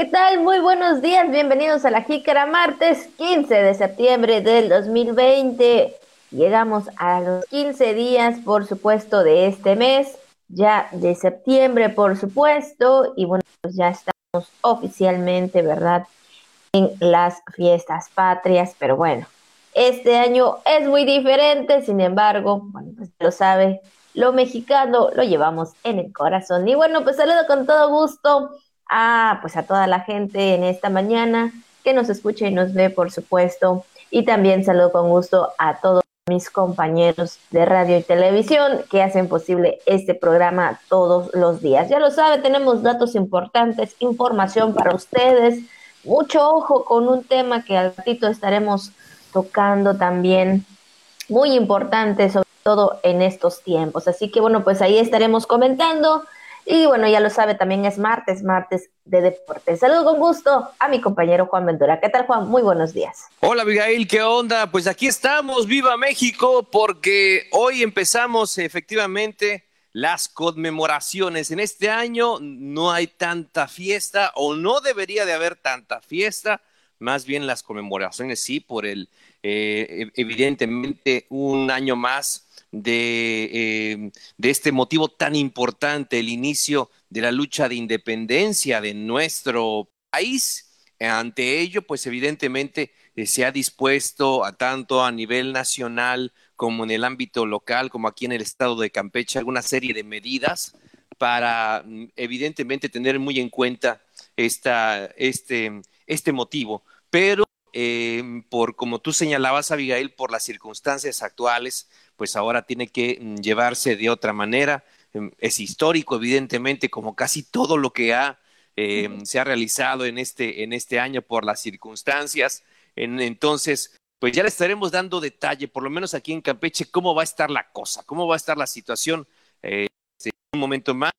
¿Qué tal? Muy buenos días, bienvenidos a la Jícara, martes 15 de septiembre del 2020. Llegamos a los 15 días, por supuesto, de este mes, ya de septiembre, por supuesto, y bueno, pues ya estamos oficialmente, ¿verdad? En las fiestas patrias, pero bueno, este año es muy diferente, sin embargo, bueno, pues lo sabe, lo mexicano lo llevamos en el corazón. Y bueno, pues saludo con todo gusto a pues a toda la gente en esta mañana que nos escucha y nos ve, por supuesto. Y también saludo con gusto a todos mis compañeros de radio y televisión que hacen posible este programa todos los días. Ya lo sabe, tenemos datos importantes, información para ustedes. Mucho ojo con un tema que al ratito estaremos tocando también, muy importante, sobre todo en estos tiempos. Así que bueno, pues ahí estaremos comentando. Y bueno, ya lo sabe, también es martes, martes de deportes. Saludo con gusto a mi compañero Juan Ventura. ¿Qué tal, Juan? Muy buenos días. Hola, Abigail, ¿qué onda? Pues aquí estamos, viva México, porque hoy empezamos efectivamente las conmemoraciones. En este año no hay tanta fiesta o no debería de haber tanta fiesta, más bien las conmemoraciones sí, por el, eh, evidentemente, un año más eh, de, este motivo tan importante, el inicio de la lucha de independencia de nuestro país. Ante ello, pues evidentemente eh, se ha dispuesto a tanto a nivel nacional como en el ámbito local, como aquí en el estado de Campeche, alguna serie de medidas para mm, evidentemente tener muy en cuenta esta, este, este motivo. Pero eh, por como tú señalabas, Abigail, por las circunstancias actuales, pues ahora tiene que mm, llevarse de otra manera. Em, es histórico, evidentemente, como casi todo lo que ha, em, se ha realizado en este, en este año por las circunstancias. entonces, pues ya le estaremos dando detalle, por lo menos aquí en Campeche, cómo va a estar la cosa, cómo va a estar la situación eh, en un momento más,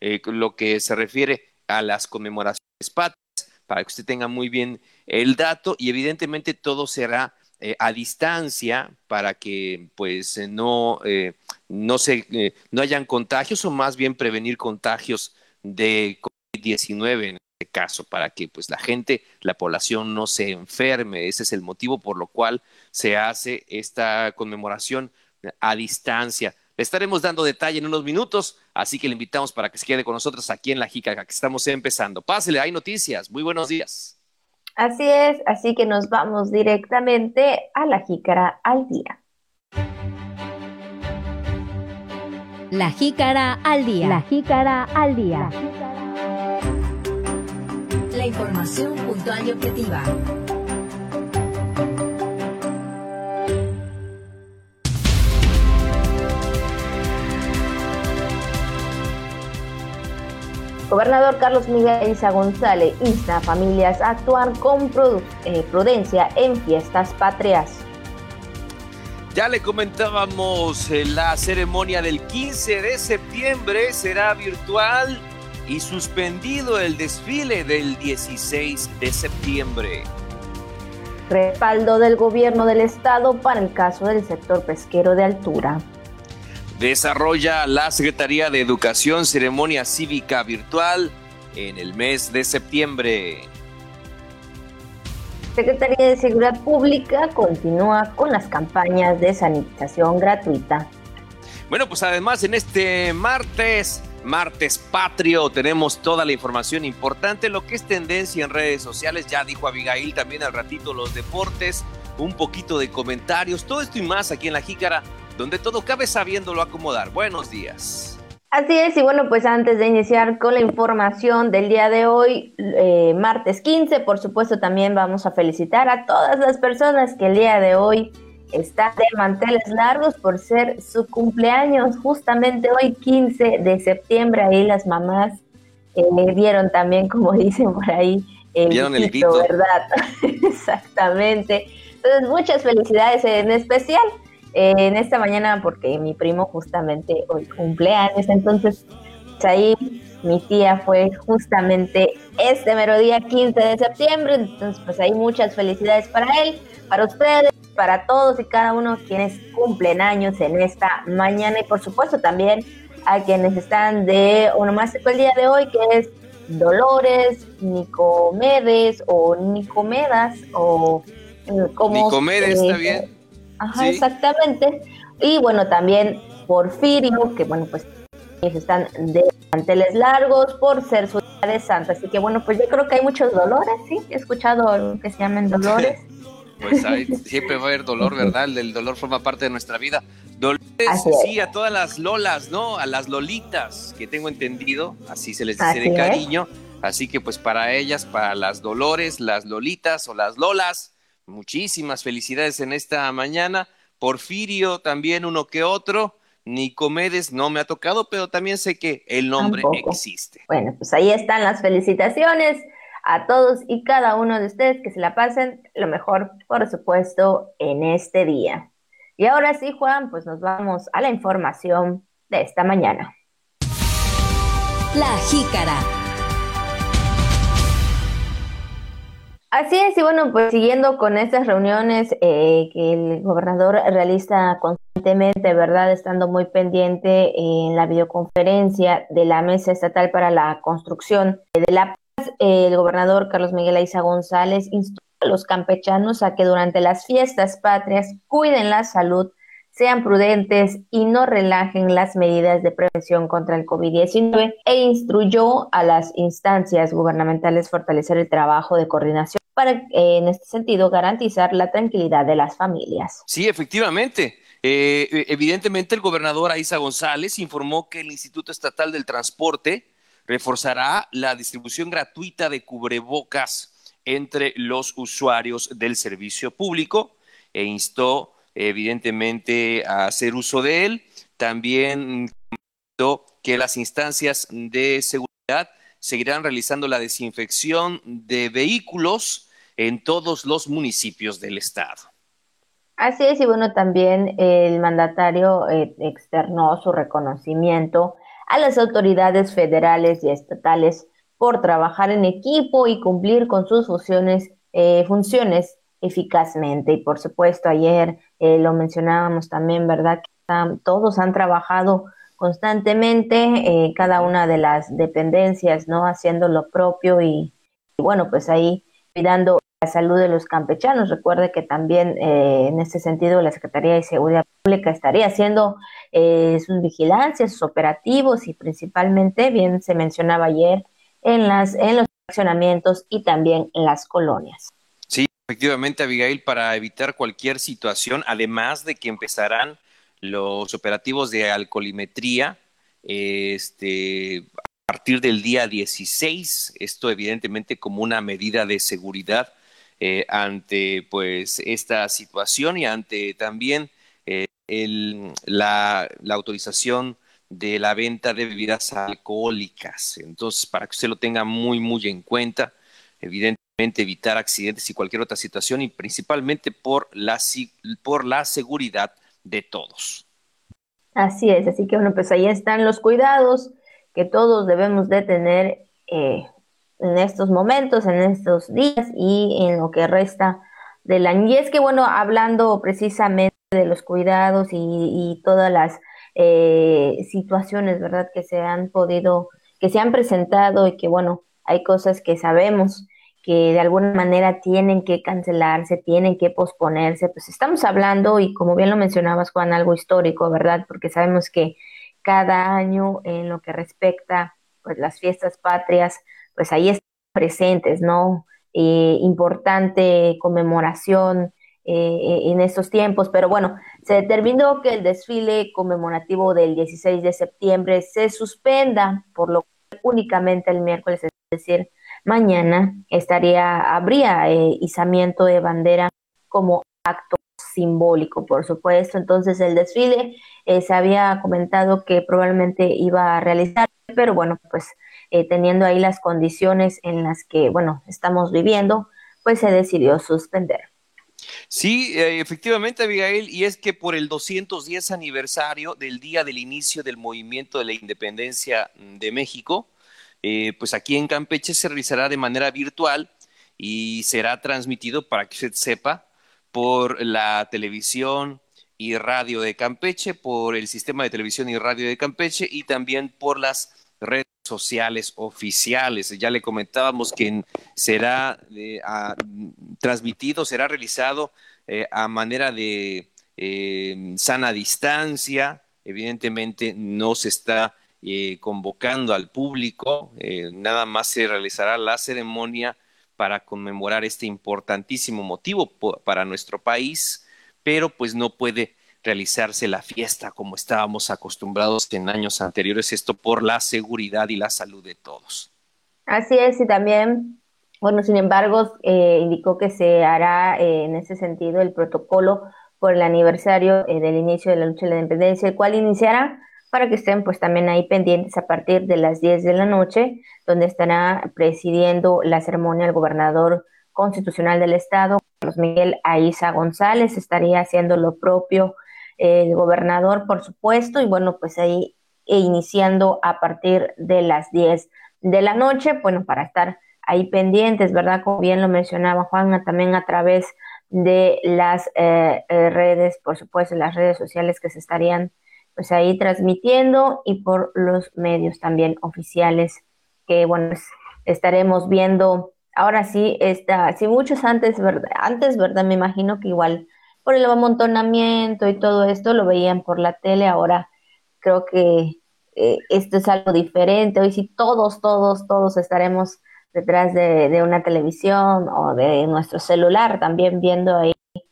eh, lo que se refiere a las conmemoraciones patrias, para que usted tenga muy bien el dato y evidentemente todo será eh, a distancia para que pues eh, no, eh, no, se, no hayan contagios o más bien prevenir contagios de COVID-19 en este caso, para que pues la gente, la población no se enferme. Ese es el motivo por lo cual se hace esta conmemoración a distancia. Le estaremos dando detalle en unos minutos, así que le invitamos para que se quede con nosotros aquí en La Jica, que estamos empezando. Pásele, hay noticias. Muy buenos días. Así es, así que nos vamos directamente a la jícara al día. La jícara al día. La jícara al día. La información puntual y objetiva. Gobernador Carlos Miguel Isa González insta a familias a actuar con eh, prudencia en fiestas patrias. Ya le comentábamos, eh, la ceremonia del 15 de septiembre será virtual y suspendido el desfile del 16 de septiembre. Respaldo del gobierno del estado para el caso del sector pesquero de altura. Desarrolla la Secretaría de Educación ceremonia cívica virtual en el mes de septiembre. Secretaría de Seguridad Pública continúa con las campañas de sanitización gratuita. Bueno, pues además en este martes, martes patrio, tenemos toda la información importante, lo que es tendencia en redes sociales, ya dijo Abigail también al ratito los deportes, un poquito de comentarios, todo esto y más aquí en la Jícara donde todo cabe sabiéndolo acomodar. Buenos días. Así es, y bueno, pues antes de iniciar con la información del día de hoy, eh, martes 15, por supuesto también vamos a felicitar a todas las personas que el día de hoy están de manteles largos por ser su cumpleaños, justamente hoy 15 de septiembre, ahí las mamás eh, vieron también, como dicen por ahí, el, ¿Vieron el grito, ¿verdad? Exactamente. Entonces, muchas felicidades en especial en esta mañana porque mi primo justamente hoy cumpleaños, entonces ahí mi tía fue justamente este mero día 15 de septiembre, entonces pues hay muchas felicidades para él, para ustedes, para todos y cada uno quienes cumplen años en esta mañana y por supuesto también a quienes están de onomástico el día de hoy, que es Dolores, Nicomedes o Nicomedas o eh, como... Nicomedes, está bien. Ajá, exactamente. Y bueno, también Porfirio, que bueno, pues están de manteles largos por ser su de santa. Así que bueno, pues yo creo que hay muchos dolores, ¿sí? He escuchado que se llamen dolores. pues hay, siempre va a haber dolor, ¿verdad? El dolor forma parte de nuestra vida. Dolores, sí, a todas las lolas, ¿no? A las lolitas, que tengo entendido, así se les dice de cariño. Así que pues para ellas, para las dolores, las lolitas o las lolas, muchísimas felicidades en esta mañana. Porfirio también uno que otro. Nicomedes no me ha tocado, pero también sé que el nombre existe. Bueno, pues ahí están las felicitaciones a todos y cada uno de ustedes que se la pasen lo mejor, por supuesto, en este día. Y ahora sí, Juan, pues nos vamos a la información de esta mañana. La jícara. Así es, y bueno, pues siguiendo con estas reuniones eh, que el gobernador realiza constantemente, ¿verdad? Estando muy pendiente en la videoconferencia de la Mesa Estatal para la Construcción de la Paz, el gobernador Carlos Miguel Aiza González instó a los campechanos a que durante las fiestas patrias cuiden la salud sean prudentes y no relajen las medidas de prevención contra el COVID-19 e instruyó a las instancias gubernamentales fortalecer el trabajo de coordinación para, eh, en este sentido, garantizar la tranquilidad de las familias. Sí, efectivamente. Eh, e, evidentemente, el gobernador Aiza González informó que el Instituto Estatal del Transporte reforzará la distribución gratuita de cubrebocas entre los usuarios del servicio público e instó evidentemente a hacer uso de él. También que las instancias de seguridad seguirán realizando la desinfección de vehículos en todos los municipios del estado. Así es, y bueno, también el mandatario eh, externó su reconocimiento a las autoridades federales y estatales por trabajar en equipo y cumplir con sus funciones, eh, funciones eficazmente. Y por supuesto, ayer eh, lo mencionábamos también, ¿verdad? Que todos han trabajado constantemente, eh, cada una de las dependencias, ¿no? Haciendo lo propio y, bueno, pues ahí cuidando la salud de los campechanos. Recuerde que también eh, en ese sentido la Secretaría de Seguridad Pública estaría haciendo sus vigilancias, sus operativos y principalmente, bien se mencionaba ayer, en, las, en los accionamientos y también en las colonias. Efectivamente, Abigail, para evitar cualquier situación, además de que empezarán los operativos de alcoholimetría este, a partir del día 16, esto evidentemente como una medida de seguridad eh, ante pues esta situación y ante también eh, la, la autorización de la venta de bebidas alcohólicas. Entonces, para que usted lo tenga muy, muy en cuenta, evidentemente evitar accidentes y cualquier otra situación y principalmente por la, por la seguridad de todos. Así es, así que bueno, pues ahí están los cuidados que todos debemos de tener eh, en estos momentos, en estos días y en lo que resta del año. Y es que bueno, hablando precisamente de los cuidados y, todas las eh, situaciones, ¿verdad?, que se han podido, que se han presentado y que bueno, hay cosas que sabemos que de alguna manera tienen que cancelarse, tienen que posponerse, pues estamos hablando, y como bien lo mencionabas, Juan, algo histórico, ¿verdad? Porque sabemos que cada año en lo que respecta pues las fiestas patrias, pues ahí están presentes, ¿no? Eh, importante conmemoración eh, en estos tiempos, pero bueno, se determinó que el desfile conmemorativo del 16 de septiembre se suspenda, por lo que únicamente el miércoles, es decir, mañana estaría, habría eh, izamiento de bandera como acto simbólico, por supuesto. Entonces el desfile eh, se había comentado que probablemente iba a realizar, pero bueno, pues eh, teniendo ahí las condiciones en las que, bueno, estamos viviendo, pues se decidió suspender. Sí, efectivamente, Abigail, y es que por el 210 aniversario del día del inicio del movimiento de la independencia de México, eh, pues aquí en Campeche se realizará de manera virtual y será transmitido para que usted sepa por la televisión y radio de Campeche, por el sistema de televisión y radio de Campeche y también por las redes sociales oficiales. Ya le comentábamos que será eh, transmitido, será realizado eh, a manera de sana distancia. Evidentemente no se está convocando al público, nada más se realizará la ceremonia para conmemorar este importantísimo motivo para nuestro país, pero pues no puede realizarse la fiesta como estábamos acostumbrados en años anteriores, esto por la seguridad y la salud de todos. Así es, y también, bueno, sin embargo, eh, indicó que se hará eh, en ese sentido el protocolo por el aniversario eh, del inicio de la lucha de la independencia, el cual iniciará para que estén pues también ahí pendientes a partir de las 10 de la noche, donde estará presidiendo la ceremonia el gobernador constitucional del estado, Carlos Miguel Aiza González, estaría haciendo lo propio el gobernador, por supuesto, y bueno, pues ahí e iniciando a partir de las 10 de la noche, bueno, para estar ahí pendientes, ¿verdad? Como bien lo mencionaba Juan, también a través de las eh, eh, redes, por supuesto, las redes sociales que se estarían pues ahí transmitiendo y por los medios también oficiales que, bueno, pues, estaremos viendo. Ahora sí, está, si muchos antes, ¿verdad? Antes, ¿verdad? Me imagino que igual por el amontonamiento y todo esto lo veían por la tele, ahora creo que eh, esto es algo diferente. Hoy sí todos, todos, todos estaremos detrás de, una televisión o de nuestro celular también viendo ahí en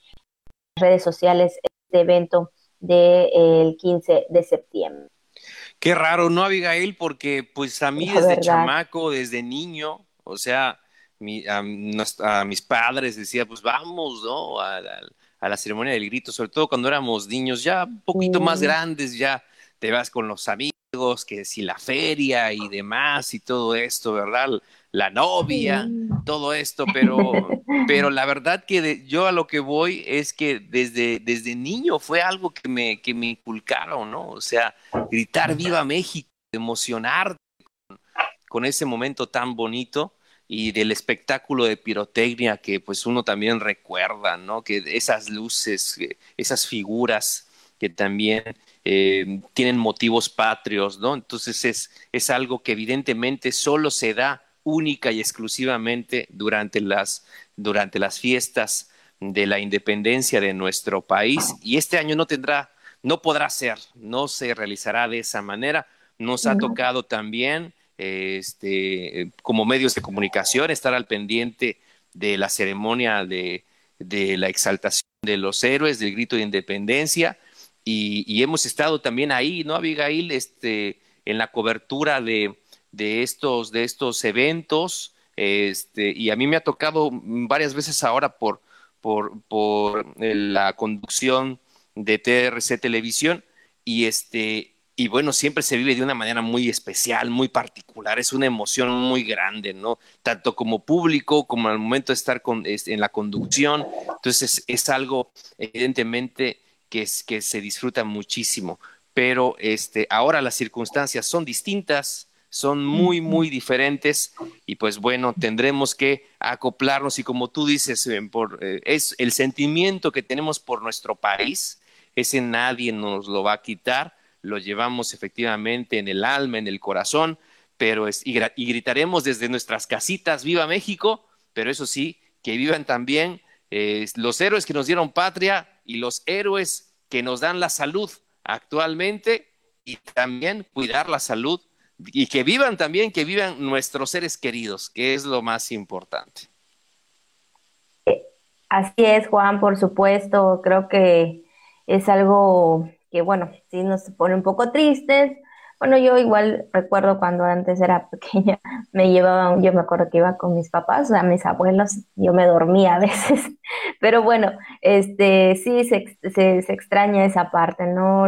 las redes sociales este evento del 15 de septiembre. Qué raro, ¿no, Abigail? Porque pues a mí desde chamaco, desde niño, o sea, a, mis padres decía, pues vamos, ¿no? a la ceremonia del grito, sobre todo cuando éramos niños, ya un poquito más grandes, ya te vas con los amigos, que si la feria y demás y todo esto, ¿verdad? La novia, todo esto, pero, pero la verdad que yo a lo que voy es que desde, desde niño fue algo que me, que me inculcaron, ¿no? O sea, gritar viva México, emocionar con ese momento tan bonito y del espectáculo de pirotecnia que pues uno también recuerda, ¿no? Que esas luces, esas figuras que también eh, tienen motivos patrios, ¿no? Entonces es, es algo que evidentemente solo se da única y exclusivamente durante las, durante las fiestas de la independencia de nuestro país y este año no tendrá, no podrá ser, no se realizará de esa manera. Nos ha tocado también este, como medios de comunicación, estar al pendiente de la ceremonia de, la exaltación de los héroes, del grito de independencia, y, hemos estado también ahí, ¿no, Abigail? Este, en la cobertura de, estos, de estos eventos, este, y a mí me ha tocado varias veces ahora por, por, por la conducción de TRC Televisión, y este, y bueno, siempre se vive de una manera muy especial, muy particular, es una emoción muy grande, ¿no? Tanto como público como al momento de estar en la conducción, entonces es, algo evidentemente que, que se disfruta muchísimo, pero este, ahora las circunstancias son distintas, son muy, muy diferentes y pues bueno, tendremos que acoplarnos. Y como tú dices, eh, eh, es el sentimiento que tenemos por nuestro país, ese nadie nos lo va a quitar lo llevamos efectivamente en el alma, en el corazón, pero es, y, gritaremos desde nuestras casitas, viva México, pero eso sí, que vivan también eh, los héroes que nos dieron patria y los héroes que nos dan la salud actualmente y también cuidar la salud y que vivan también, que vivan nuestros seres queridos, que es lo más importante. Así es, Juan, por supuesto, creo que es algo que bueno, sí nos pone un poco tristes. Bueno, yo igual recuerdo cuando antes era pequeña, me llevaban, yo me acuerdo que iba con mis papás, a mis abuelos, yo me dormía a veces, pero bueno, este, sí se, se, extraña esa parte, ¿no?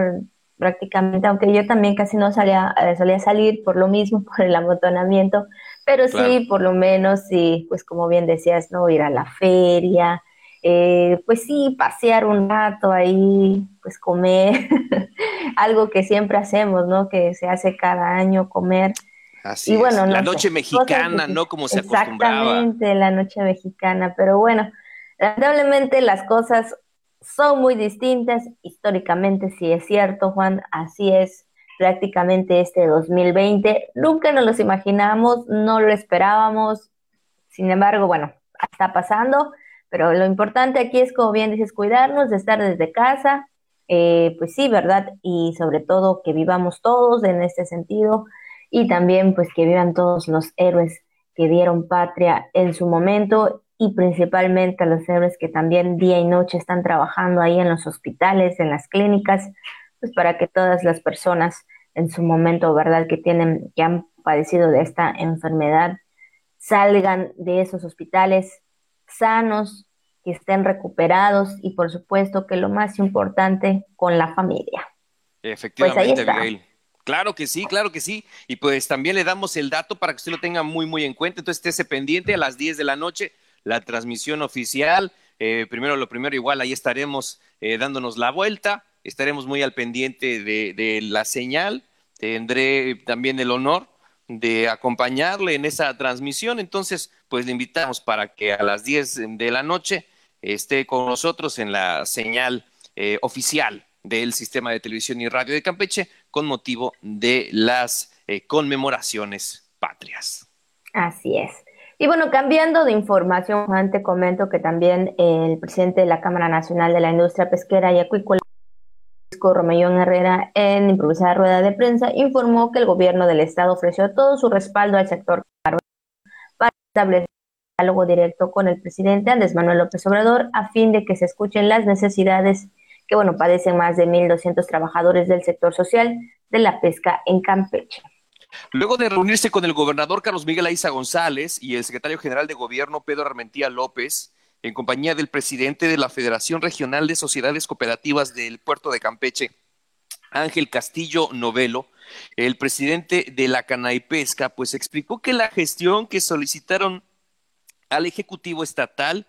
Prácticamente, aunque yo también casi no salía, eh, solía salir por lo mismo, por el amontonamiento, pero sí, por lo menos, sí, pues como bien decías, ¿no? Ir a la feria, eh, pues sí, pasear un rato ahí, pues comer, algo que siempre hacemos, ¿no? Que se hace cada año comer. Así y bueno, la noche mexicana, ¿no? Como se acostumbraba. Exactamente, la noche mexicana, pero bueno, lamentablemente las cosas son muy distintas, históricamente sí es cierto, Juan, así es, prácticamente este 2020. Nunca nos los imaginamos, no lo esperábamos. Sin embargo, bueno, está pasando, pero lo importante aquí es, como bien dices, cuidarnos, de estar desde casa, eh, pues sí, ¿verdad? Y sobre todo que vivamos todos en este sentido y también pues que vivan todos los héroes que dieron patria en su momento y principalmente a los héroes que también día y noche están trabajando ahí en los hospitales, en las clínicas, pues para que todas las personas en su momento, ¿verdad?, que tienen, que han padecido de esta enfermedad, salgan de esos hospitales sanos, que estén recuperados y por supuesto que lo más importante, con la familia. Efectivamente, pues Claro que sí, claro que sí. Y pues también le damos el dato para que usted lo tenga muy, muy en cuenta. Entonces, estése pendiente a las 10 de la noche, la transmisión oficial. Eh, primero, lo primero, igual ahí estaremos eh, dándonos la vuelta. Estaremos muy al pendiente de, la señal. Tendré también el honor de acompañarle en esa transmisión. Entonces, pues le invitamos para que a las 10 de la noche esté con nosotros en la señal eh, oficial del sistema de televisión y radio de Campeche con motivo de las eh, conmemoraciones patrias. Así es. Y bueno, cambiando de información, Juan, te comento que también el presidente de la Cámara Nacional de la Industria Pesquera y Acuícola, Romellón Herrera, en improvisada rueda de prensa, informó que el gobierno del estado ofreció todo su respaldo al sector para establecer diálogo directo con el presidente Andrés Manuel López Obrador a fin de que se escuchen las necesidades que, bueno, padecen más de 1.200 trabajadores del sector social de la pesca en Campeche. Luego de reunirse con el gobernador Carlos Miguel Aiza González y el secretario general de gobierno Pedro Armentía López, en compañía del presidente de la Federación Regional de Sociedades Cooperativas del Puerto de Campeche, Ángel Castillo Novelo, el presidente de la Pesca, pues explicó que la gestión que solicitaron al Ejecutivo Estatal,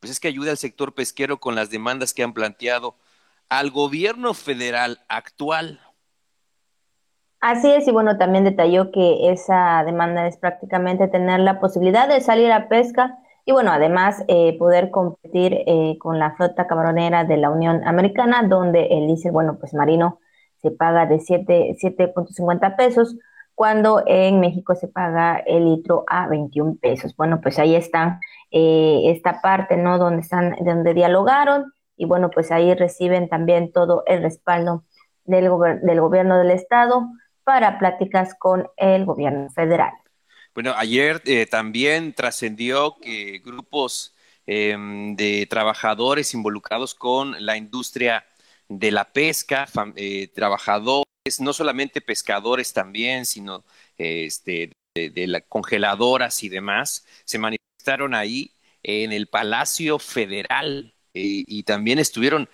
pues es que ayude al sector pesquero con las demandas que han planteado al gobierno federal actual. Así es, y bueno, también detalló que esa demanda es prácticamente tener la posibilidad de salir a pesca y bueno, además eh, poder competir eh, con la flota camaronera de la Unión Americana, donde el dice, bueno, pues marino se paga de 7.50 pesos, cuando en México se paga el litro a 21 pesos. Bueno, pues ahí está eh, esta parte, ¿no? Donde están, donde dialogaron y bueno, pues ahí reciben también todo el respaldo del, del gobierno del estado para pláticas con el gobierno federal. Bueno, ayer eh, también trascendió que grupos em, de trabajadores involucrados con la industria de la pesca, eh, trabajadores no solamente pescadores también, sino este, de, las congeladoras y demás, se manifestaron ahí en el Palacio Federal eh, y también estuvieron en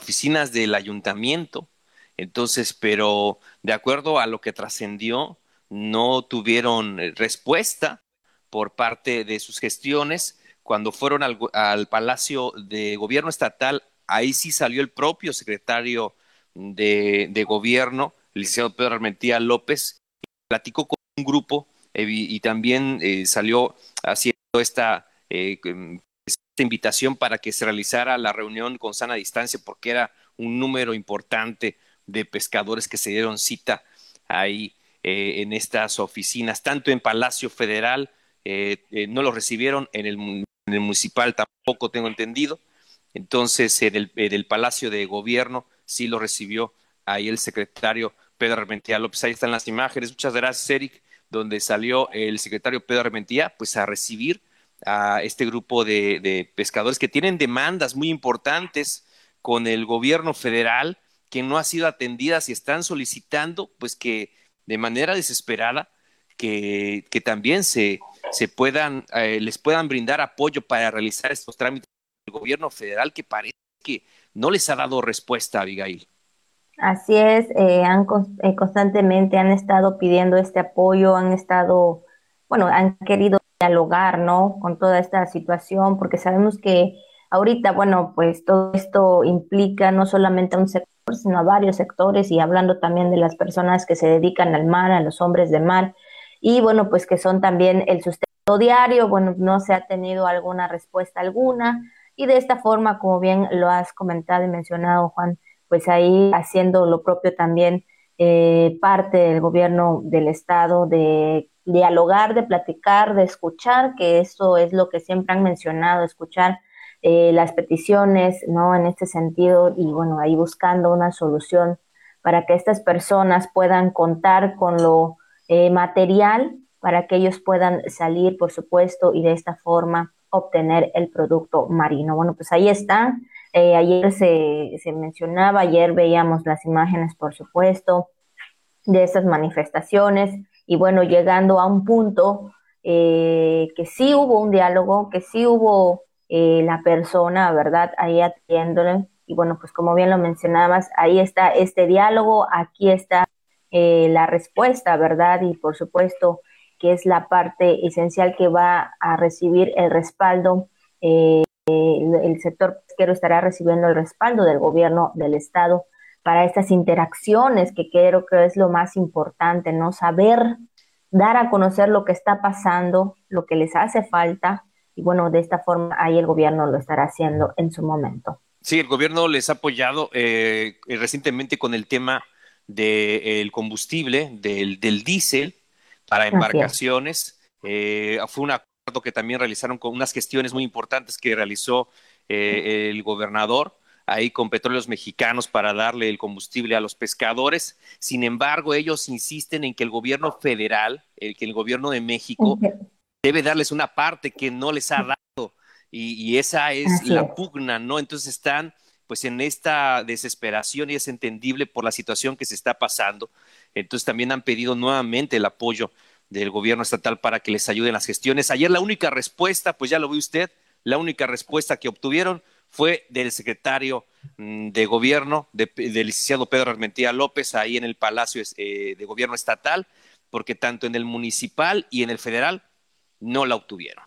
oficinas del ayuntamiento. Entonces, pero de acuerdo a lo que trascendió, no tuvieron eh, respuesta por parte de sus gestiones. Cuando fueron al, al Palacio de Gobierno Estatal, ahí sí salió el propio secretario de, gobierno, el licenciado Pedro Armentía López, platicó con un grupo y, también eh, salió haciendo esta, eh, esta invitación para que se realizara la reunión con sana distancia, porque era un número importante de pescadores que se dieron cita ahí en estas oficinas, tanto en Palacio Federal, no lo recibieron, en el, municipal tampoco tengo entendido, entonces en el, en el Palacio de Gobierno sí lo recibió ahí el secretario Pedro Armentía López. Ahí están las imágenes. Muchas gracias, Eric, donde salió el secretario Pedro Armentía, pues a recibir a este grupo de, pescadores que tienen demandas muy importantes con el gobierno federal que no ha sido atendidas y están solicitando, pues que de manera desesperada, que, que también se, se puedan, eh, les puedan brindar apoyo para realizar estos trámites del gobierno federal que parece que no les ha dado respuesta, Abigail. Así es, eh, han eh, constantemente han estado pidiendo este apoyo, han estado, bueno, han querido dialogar, ¿no? Con toda esta situación, porque sabemos que ahorita, bueno, pues todo esto implica no solamente a un sector, sino a varios sectores y hablando también de las personas que se dedican al mar, a los hombres de mar, y bueno, pues que son también el sustento diario, bueno, no se ha tenido alguna respuesta alguna, y de esta forma, como bien lo has comentado y mencionado, Juan, pues ahí haciendo lo propio también eh, parte del gobierno del estado de dialogar, de platicar, de escuchar, que eso es lo que siempre han mencionado, escuchar eh, las peticiones, ¿no? En este sentido, y bueno, ahí buscando una solución para que estas personas puedan contar con lo eh, material para que ellos puedan salir, por supuesto, y de esta forma obtener el producto marino. Bueno, pues ahí está. Eh, ayer se, se mencionaba, ayer veíamos las imágenes, por supuesto, de estas manifestaciones y bueno, llegando a un punto eh, que sí hubo un diálogo, que sí hubo eh, la persona, ¿verdad? Ahí atiéndole. Y bueno, pues como bien lo mencionabas, ahí está este diálogo, aquí está la respuesta, ¿verdad? Y por supuesto que es la parte esencial que va a recibir el respaldo el, sector pesquero estará recibiendo el respaldo del gobierno del estado para estas interacciones que creo que es lo más importante, ¿no? Saber dar a conocer lo que está pasando, lo que les hace falta y bueno, de esta forma ahí el gobierno lo estará haciendo en su momento. Sí, el gobierno les ha apoyado eh, recientemente con el tema del combustible, del, del diésel para embarcaciones. Eh, fue una que también realizaron con unas gestiones muy importantes que realizó eh, el gobernador ahí con petróleos mexicanos para darle el combustible a los pescadores. Sin embargo, ellos insisten en que el gobierno federal, el que el gobierno de México debe darles una parte que no les ha dado y, esa es la pugna, ¿no? Entonces están pues en esta desesperación y es entendible por la situación que se está pasando. Entonces también han pedido nuevamente el apoyo del gobierno estatal para que les ayuden las gestiones. Ayer la única respuesta, pues ya lo ve usted, la única respuesta que obtuvieron fue del secretario mm, de gobierno, del licenciado Pedro Armentía López, ahí en el Palacio eh, de Gobierno Estatal, porque tanto en el municipal y en el federal no la obtuvieron.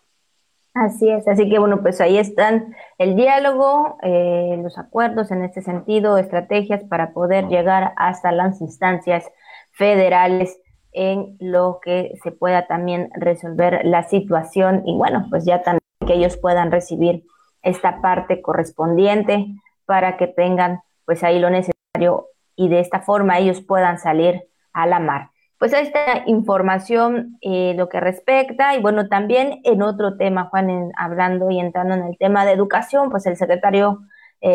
Así es, así que bueno, pues ahí están el diálogo, eh, los acuerdos en este sentido, estrategias para poder llegar hasta las instancias federales en lo que se pueda también resolver la situación y bueno, pues ya también que ellos puedan recibir esta parte correspondiente para que tengan pues ahí lo necesario y de esta forma ellos puedan salir a la mar. Pues esta información eh, lo que respecta y bueno, también en otro tema, Juan, hablando y entrando en el tema de educación, pues el secretario eh,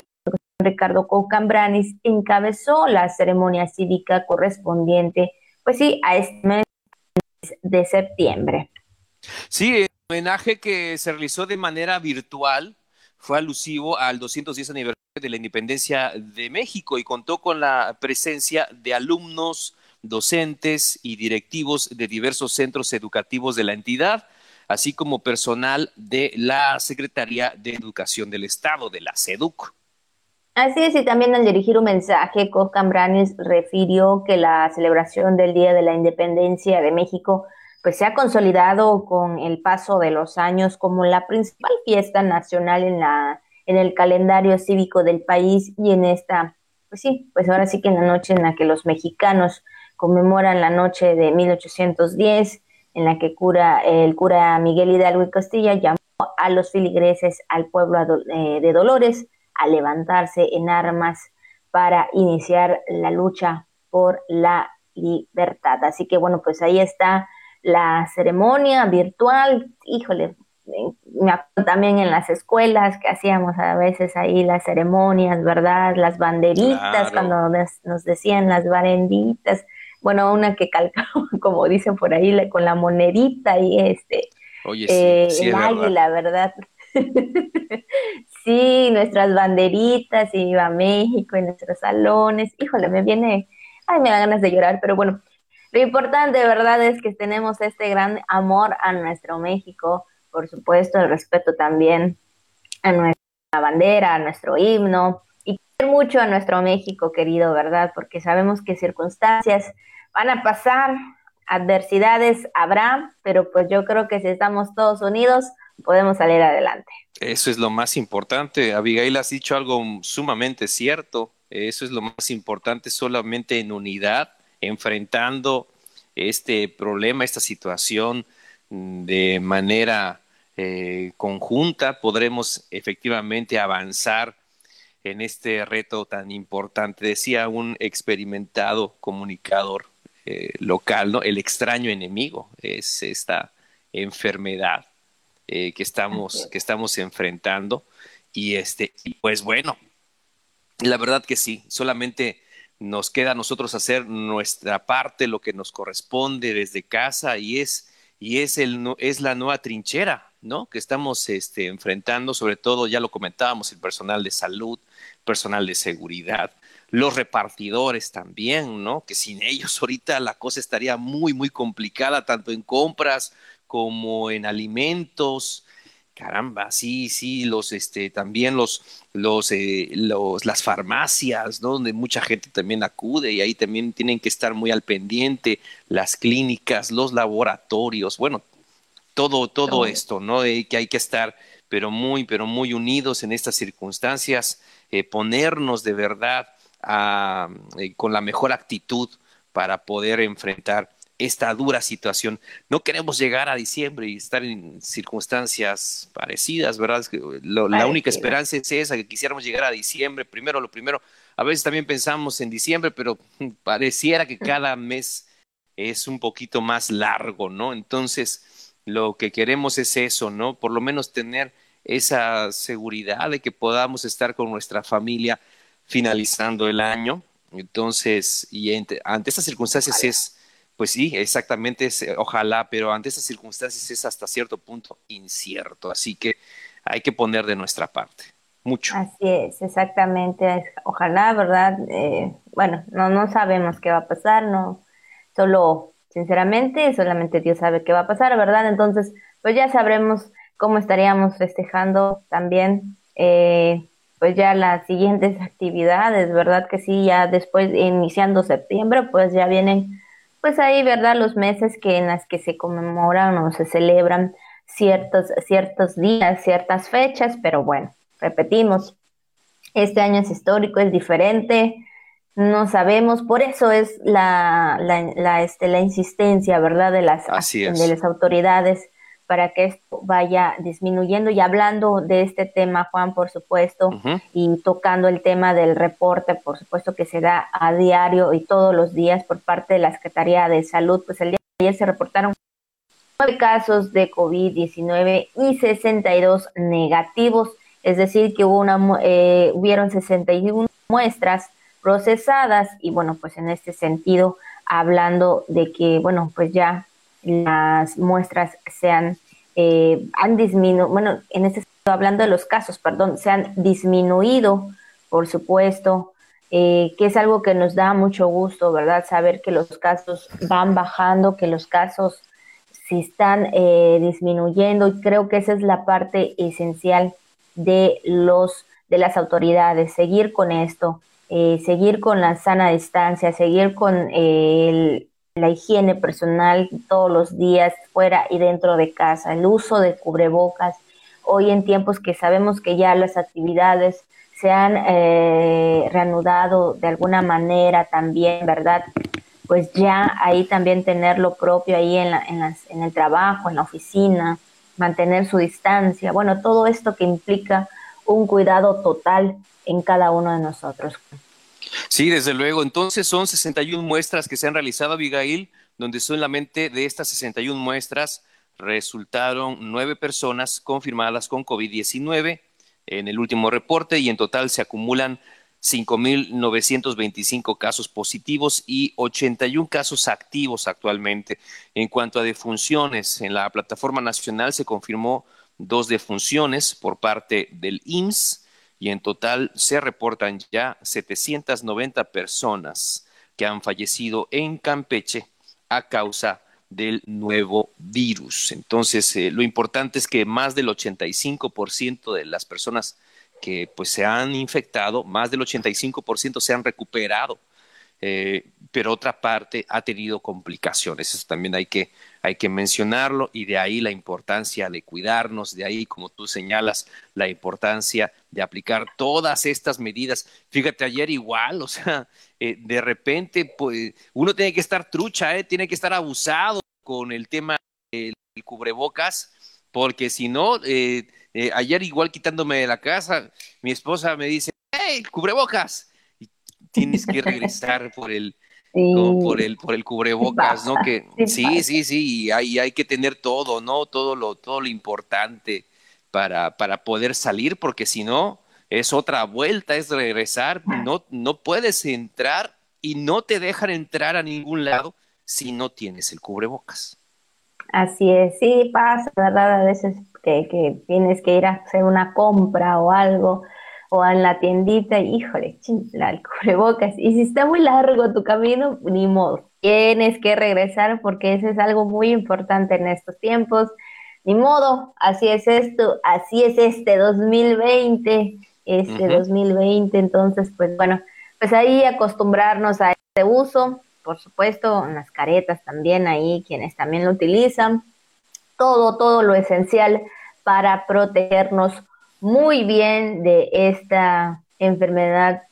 Ricardo Cocambranis encabezó la ceremonia cívica correspondiente pues sí, a este mes de septiembre. Sí, el homenaje que se realizó de manera virtual fue alusivo al 210 aniversario de la independencia de México y contó con la presencia de alumnos, docentes y directivos de diversos centros educativos de la entidad, así como personal de la Secretaría de Educación del Estado, de la SEDUC. Así es, y también al dirigir un mensaje, Cambranes refirió que la celebración del Día de la Independencia de México pues se ha consolidado con el paso de los años como la principal fiesta nacional en la en el calendario cívico del país y en esta pues sí, pues ahora sí que en la noche en la que los mexicanos conmemoran la noche de 1810 en la que cura el cura Miguel Hidalgo y Castilla llamó a los filigreses al pueblo eh, de Dolores a levantarse en armas para iniciar la lucha por la libertad. Así que bueno, pues ahí está la ceremonia virtual. Híjole, me acuerdo también en las escuelas que hacíamos a veces ahí las ceremonias, ¿verdad? Las banderitas, cuando nos, decían las banderitas. Bueno, una que calcaba, como dicen por ahí, con la monedita y este, Oye, sí, eh, el águila, ¿verdad? sí, nuestras banderitas, y iba a México, en nuestros salones. Híjole, me viene, ay, me da ganas de llorar, pero bueno, lo importante, verdad, es que tenemos este gran amor a nuestro México, por supuesto, el respeto también a nuestra bandera, a nuestro himno, mucho a nuestro México querido, ¿verdad? Porque sabemos que circunstancias van a pasar, adversidades habrá, pero pues yo creo que si estamos todos unidos, podemos salir adelante. Eso es lo más importante. Abigail, has dicho algo sumamente cierto. Eso es lo más importante, solamente en unidad, enfrentando este problema, esta situación mm, de manera eh, conjunta, podremos efectivamente avanzar en este reto tan importante. Decía un experimentado comunicador eh, local, ¿no? El extraño enemigo es esta enfermedad eh, que, estamos, que estamos enfrentando. Y este, pues bueno, la verdad que sí, solamente nos queda a nosotros hacer nuestra parte, lo que nos corresponde desde casa, y es, y es, el, es la nueva trinchera, ¿no? Que estamos este, enfrentando, sobre todo, ya lo comentábamos, el personal de salud, personal de seguridad, los repartidores también, ¿no? Que sin ellos ahorita la cosa estaría muy, muy complicada, tanto en compras como en alimentos. Caramba, sí, sí, los, este, también los, los, eh, los, las farmacias, ¿no? Donde mucha gente también acude y ahí también tienen que estar muy al pendiente, las clínicas, los laboratorios, bueno, todo, todo esto, ¿no? que hay que estar, pero muy, pero muy unidos en estas circunstancias, eh, ponernos de verdad eh, con la mejor actitud para poder enfrentar esta dura situación. No queremos llegar a diciembre y estar en circunstancias parecidas, ¿verdad? la única esperanza es esa, que quisiéramos llegar a diciembre, primero lo primero. A veces también pensamos en diciembre, pero pareciera que cada mes es un poquito más largo, ¿no? Entonces, lo que queremos es eso, ¿no? Por lo menos tener esa seguridad de que podamos estar con nuestra familia finalizando el año. Entonces, y ante, estas circunstancias es, pues sí, exactamente, es, ojalá, pero ante estas circunstancias es hasta cierto punto incierto. Así que hay que poner de nuestra parte. Mucho. Así es, exactamente. Ojalá, ¿verdad? Eh, bueno, no, no sabemos qué va a pasar, no, solo, sinceramente, solamente Dios sabe qué va a pasar, ¿verdad? Entonces, pues ya sabremos cómo estaríamos festejando también eh, pues ya las siguientes actividades, ¿verdad? Que sí, ya después, iniciando septiembre, pues ya vienen, pues ahí, ¿verdad? Los meses que en las que se conmemoran o se celebran ciertos, ciertos días, ciertas fechas, pero bueno, repetimos, este año es histórico, es diferente, no sabemos, por eso es la, la, la, este, la insistencia, ¿verdad? De las, de las autoridades para que esto vaya disminuyendo. Y hablando de este tema, Juan, por supuesto, y tocando el tema del reporte, por supuesto, que se da a diario y todos los días por parte de la Secretaría de Salud, pues el día de ayer se reportaron nueve casos de COVID-19 y 62 negativos, es decir, que hubo una, eh, hubieron 61 muestras procesadas y bueno, pues en este sentido, hablando de que, bueno, pues ya las muestras se han, eh, han disminuido, bueno, en este hablando de los casos, perdón, se han disminuido, por supuesto, eh, que es algo que nos da mucho gusto, ¿verdad? Saber que los casos van bajando, que los casos se están eh, disminuyendo y creo que esa es la parte esencial de los de las autoridades, seguir con esto, seguir con la sana distancia, seguir con el, la higiene personal todos los días, fuera y dentro de casa, el uso de cubrebocas. Hoy en tiempos que sabemos que ya las actividades se han eh, reanudado de alguna manera también, ¿verdad? Pues ya ahí también tener lo propio ahí en, en el trabajo, en la oficina, mantener su distancia, bueno, todo esto que implica un cuidado total en cada uno de nosotros. Sí, desde luego. Entonces son 61 muestras que se han realizado, Abigail, donde solamente de estas 61 muestras resultaron nueve personas confirmadas con COVID-19 en el último reporte y en total se acumulan 5.925 casos positivos y 81 casos activos actualmente. En cuanto a defunciones, en la plataforma nacional se confirmó dos defunciones por parte del IMSS y en total se reportan ya 790 personas que han fallecido en Campeche a causa del nuevo virus. Entonces, eh, lo importante es que más del 85% de las personas que pues se han infectado, más del 85% se han recuperado eh, pero otra parte ha tenido complicaciones. Eso también hay que, hay que mencionarlo y de ahí la importancia de cuidarnos, de ahí, como tú señalas, la importancia de aplicar todas estas medidas. Fíjate, ayer igual, o sea, eh, de repente, pues uno tiene que estar trucha, ¿eh? tiene que estar abusado con el tema del cubrebocas, porque si no, eh, ayer igual quitándome de la casa, mi esposa me dice, ¡hey! ¡Cubrebocas! Tienes que regresar por el, por el, por el cubrebocas, ¿no? Que sí, sí, sí, y hay, hay que tener todo, ¿no? Todo lo, todo lo importante para, para poder salir, porque si no, es otra vuelta, es regresar, no, no puedes entrar y no te dejan entrar a ningún lado si no tienes el cubrebocas. Así es, sí pasa, ¿verdad? A veces que, que tienes que ir a hacer una compra o algo, o en la tiendita, híjole, chingada, el cubrebocas. Y si está muy largo tu camino, ni modo, tienes que regresar porque eso es algo muy importante en estos tiempos. Ni modo, así es esto, así es este 2020, este 2020. Entonces, pues bueno, pues ahí acostumbrarnos a este uso, por supuesto, las caretas también ahí, quienes también lo utilizan, todo, todo lo esencial para protegernos muy bien de esta enfermedad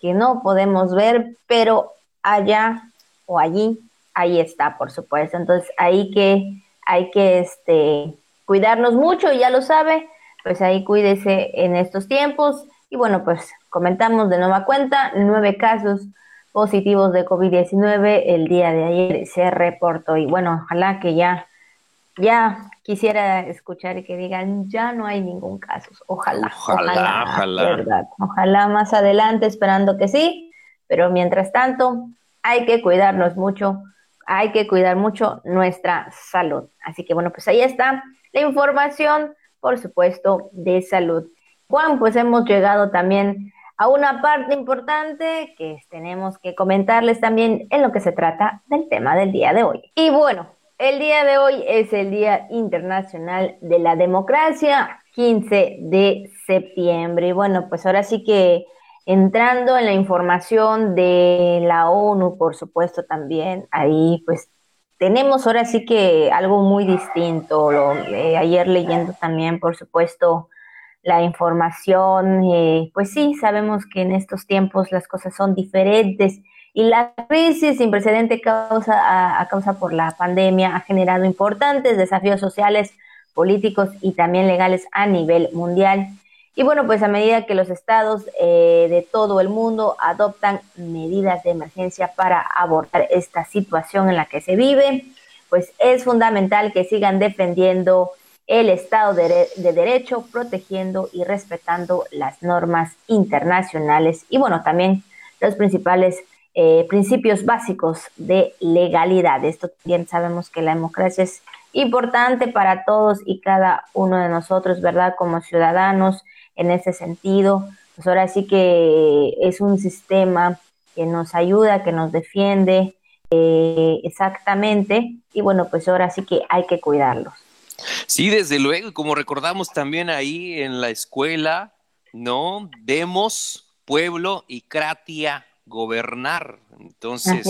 que no podemos ver, pero allá o allí, ahí está, por supuesto. Entonces, ahí que hay que este, cuidarnos mucho, ya lo sabe, pues ahí cuídese en estos tiempos. Y bueno, pues comentamos de nueva cuenta, nueve casos positivos de COVID-19 el día de ayer se reportó. Y bueno, ojalá que ya ya quisiera escuchar y que digan, ya no hay ningún caso. Ojalá, ojalá, ojalá. Ojalá más adelante, esperando que sí, pero mientras tanto, hay que cuidarnos mucho, hay que cuidar mucho nuestra salud. Así que bueno, pues ahí está la información, por supuesto, de salud. Juan, pues hemos llegado también a una parte importante que tenemos que comentarles también en lo que se trata del tema del día de hoy. Y bueno, el día de hoy es el Día Internacional de la Democracia, 15 de septiembre. Y bueno, pues ahora sí que entrando en la información de la ONU, por supuesto también, ahí pues tenemos ahora sí que algo muy distinto. Eh, ayer leyendo también, por supuesto, la información, eh, pues sí, sabemos que en estos tiempos las cosas son diferentes y la crisis sin precedente causa, a, causa por la pandemia ha generado importantes desafíos sociales, políticos y también legales a nivel mundial. Y bueno, pues a medida que los estados eh, de todo el mundo adoptan medidas de emergencia para abordar esta situación en la que se vive, pues es fundamental que sigan defendiendo el Estado de, de, Derecho, protegiendo y respetando las normas internacionales y bueno, también los principales eh, principios básicos de legalidad. Esto bien sabemos que la democracia es importante para todos y cada uno de nosotros, ¿verdad? Como ciudadanos, en ese sentido, pues ahora sí que es un sistema que nos ayuda, que nos defiende eh, exactamente, y bueno, pues ahora sí que hay que cuidarlos. Sí, desde luego, como recordamos también ahí en la escuela, ¿no? Demos, pueblo y cratia gobernar. Entonces,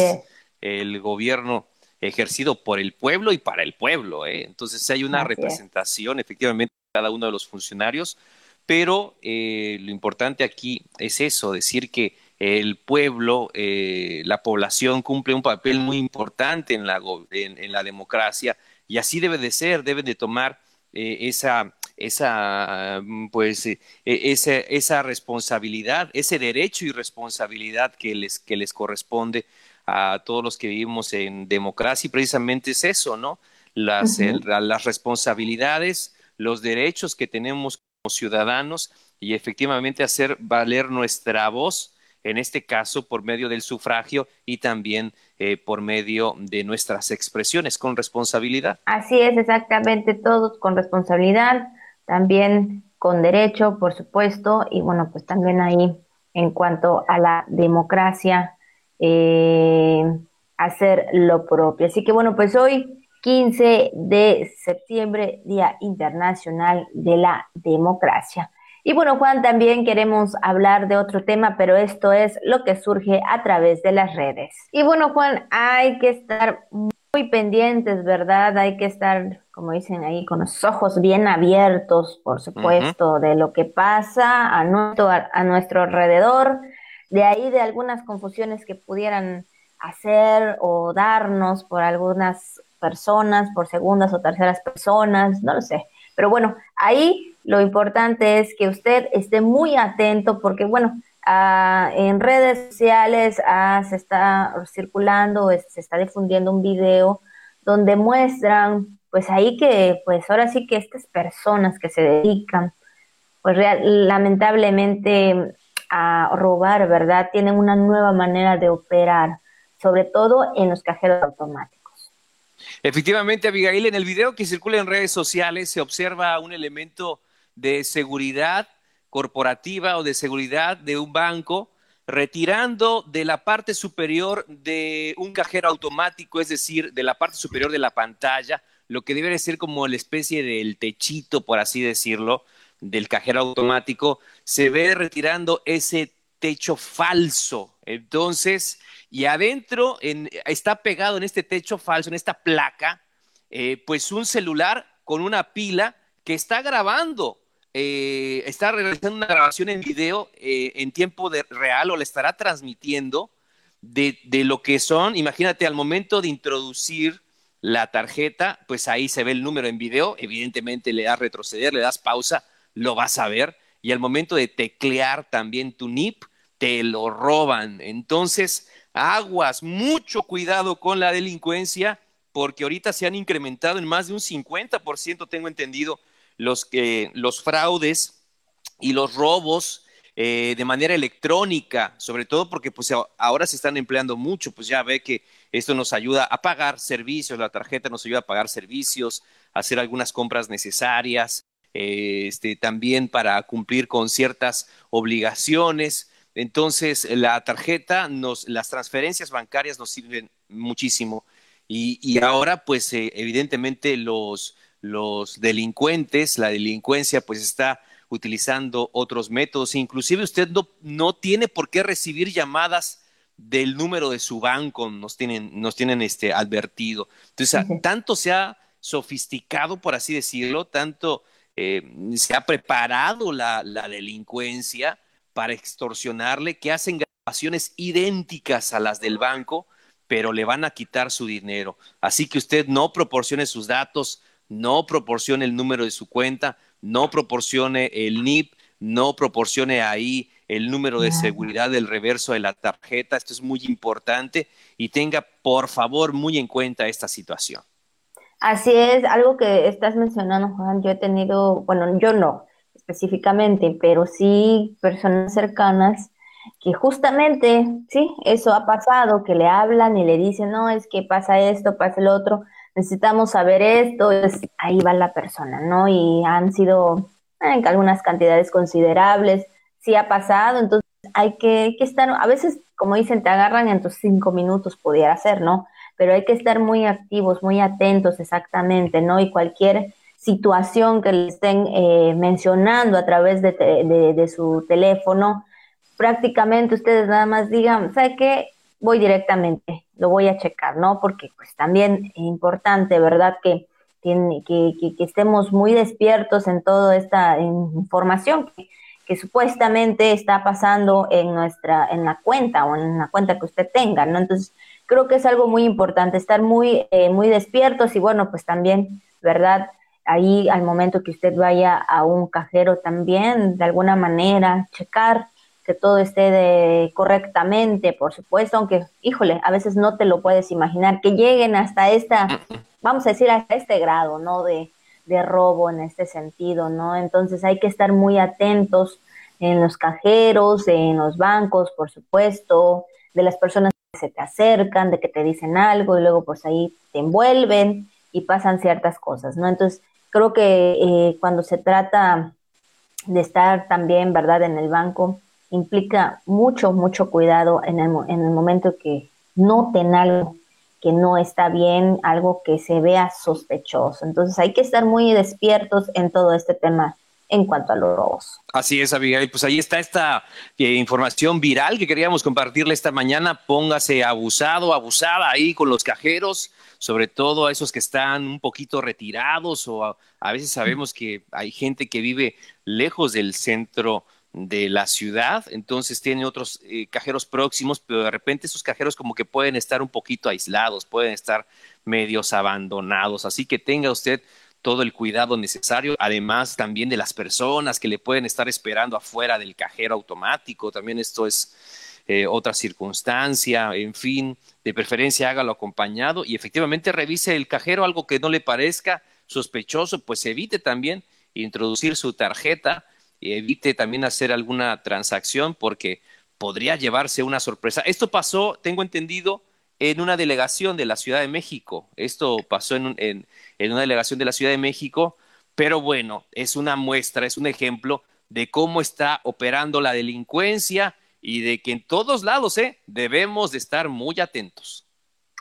el gobierno ejercido por el pueblo y para el pueblo. ¿eh? Entonces, hay una representación efectivamente de cada uno de los funcionarios, pero eh, lo importante aquí es eso, decir que el pueblo, eh, la población cumple un papel muy importante en la, en la democracia y así debe de ser, deben de tomar esa esa, mm, pues, eh, e, esa, esa responsabilidad, ese derecho y responsabilidad que les, que les corresponde a todos los que vivimos en democracia y precisamente es eso, ¿no? Las, las responsabilidades, los derechos que tenemos como ciudadanos y efectivamente hacer valer nuestra voz en este caso por medio del sufragio y también eh, por medio de nuestras expresiones con responsabilidad. Así es, exactamente, todos con responsabilidad, también con derecho, por supuesto, y bueno, pues también ahí en cuanto a la democracia, eh, hacer lo propio. Así que bueno, pues hoy, 15 de septiembre, Día Internacional de la Democracia. Y bueno, Juan, también queremos hablar de otro tema, pero esto es lo que surge a través de las redes. Y bueno, Juan, hay que estar muy pendientes, ¿verdad? Hay que estar, como dicen ahí, con los ojos bien abiertos, por supuesto, de lo que pasa a nuestro, a nuestro alrededor, de ahí de algunas confusiones que pudieran hacer o darnos por algunas personas, por segundas o terceras personas, no lo sé. Pero bueno, ahí lo importante es que usted esté muy atento porque, bueno, en redes sociales se está circulando, se está difundiendo un video donde muestran, pues ahí que, pues ahora sí que estas personas que se dedican, pues lamentablemente a robar, ¿verdad? Tienen una nueva manera de operar, sobre todo en los cajeros automáticos. Efectivamente, Abigail, en el video que circula en redes sociales se observa un elemento de seguridad corporativa o de seguridad de un banco retirando de la parte superior de un cajero automático, es decir, de la parte superior de la pantalla, lo que debe ser como la especie del techito, por así decirlo, del cajero automático, se ve retirando ese techo falso. Entonces, y adentro está pegado en este techo falso, en esta placa, eh, pues un celular con una pila que está grabando eh, está realizando una grabación en video eh, en tiempo de real o le estará transmitiendo de, lo que son, imagínate, al momento de introducir la tarjeta, pues ahí se ve el número en video, evidentemente le das retroceder, le das pausa, lo vas a ver, y al momento de teclear también tu NIP, te lo roban. Entonces, aguas, mucho cuidado con la delincuencia, porque ahorita se han incrementado en más de un 50%, tengo entendido, los, que, los fraudes y los robos eh, de manera electrónica, sobre todo porque pues ahora se están empleando mucho, pues ya ve que esto nos ayuda a pagar servicios, la tarjeta nos ayuda a pagar servicios, a hacer algunas compras necesarias, eh, este, también para cumplir con ciertas obligaciones. Entonces, la tarjeta, nos, las transferencias bancarias nos sirven muchísimo. Y, y ahora, pues, eh, evidentemente, los, los delincuentes, la delincuencia pues está utilizando otros métodos. Inclusive usted no, no tiene por qué recibir llamadas del número de su banco, nos tienen, nos tienen este, advertido. Entonces, tanto se ha sofisticado, por así decirlo, tanto eh, se ha preparado la, la delincuencia para extorsionarle que hacen grabaciones idénticas a las del banco, pero le van a quitar su dinero. Así que usted no proporcione sus datos no proporcione el número de su cuenta, no proporcione el NIP, no proporcione ahí el número de seguridad del reverso de la tarjeta. Esto es muy importante y tenga, por favor, muy en cuenta esta situación. Así es, algo que estás mencionando, Juan, yo he tenido, bueno, yo no específicamente, pero sí personas cercanas que justamente, sí, eso ha pasado, que le hablan y le dicen, no, es que pasa esto, pasa el otro, necesitamos saber esto, es, ahí va la persona, ¿no? Y han sido en algunas cantidades considerables, sí ha pasado, entonces hay que, estar, a veces, como dicen, te agarran en tus cinco minutos, pudiera ser, ¿no? Pero hay que estar muy activos, muy atentos exactamente, ¿no? Y cualquier situación que le estén eh, mencionando a través de, de, su teléfono, prácticamente ustedes nada más digan, ¿sabe qué? Voy directamente lo voy a checar, ¿no? Porque pues también es importante, ¿verdad? Que, tiene, que, que, estemos muy despiertos en toda esta información que, que, supuestamente está pasando en nuestra, en la cuenta o en la cuenta que usted tenga, ¿no? Entonces, creo que es algo muy importante, estar muy, eh, muy despiertos y bueno, pues también, ¿verdad? Ahí al momento que usted vaya a un cajero también, de alguna manera, checar que todo esté de, correctamente, por supuesto, aunque, híjole, a veces no te lo puedes imaginar, que lleguen hasta esta, vamos a decir, hasta este grado, ¿no? De, de robo en este sentido, ¿no? Entonces hay que estar muy atentos en los cajeros, en los bancos, por supuesto, de las personas que se te acercan, de que te dicen algo y luego pues ahí te envuelven y pasan ciertas cosas, ¿no? Entonces creo que eh, cuando se trata de estar también, ¿verdad?, en el banco, implica mucho, mucho cuidado en el, en el momento que noten algo que no está bien, algo que se vea sospechoso. Entonces hay que estar muy despiertos en todo este tema en cuanto a los robos. Así es, Abigail. Pues ahí está esta eh, información viral que queríamos compartirle esta mañana. Póngase abusado, abusada ahí con los cajeros, sobre todo a esos que están un poquito retirados o a, a veces sabemos que hay gente que vive lejos del centro de la ciudad, entonces tiene otros eh, cajeros próximos, pero de repente esos cajeros como que pueden estar un poquito aislados, pueden estar medios abandonados, así que tenga usted todo el cuidado necesario, además también de las personas que le pueden estar esperando afuera del cajero automático, también esto es eh, otra circunstancia, en fin, de preferencia hágalo acompañado y efectivamente revise el cajero, algo que no le parezca sospechoso, pues evite también introducir su tarjeta evite también hacer alguna transacción porque podría llevarse una sorpresa. Esto pasó, tengo entendido, en una delegación de la Ciudad de México. Esto pasó en, en, una delegación de la Ciudad de México, pero bueno, es una muestra, es un ejemplo de cómo está operando la delincuencia y de que en todos lados ¿eh? debemos de estar muy atentos.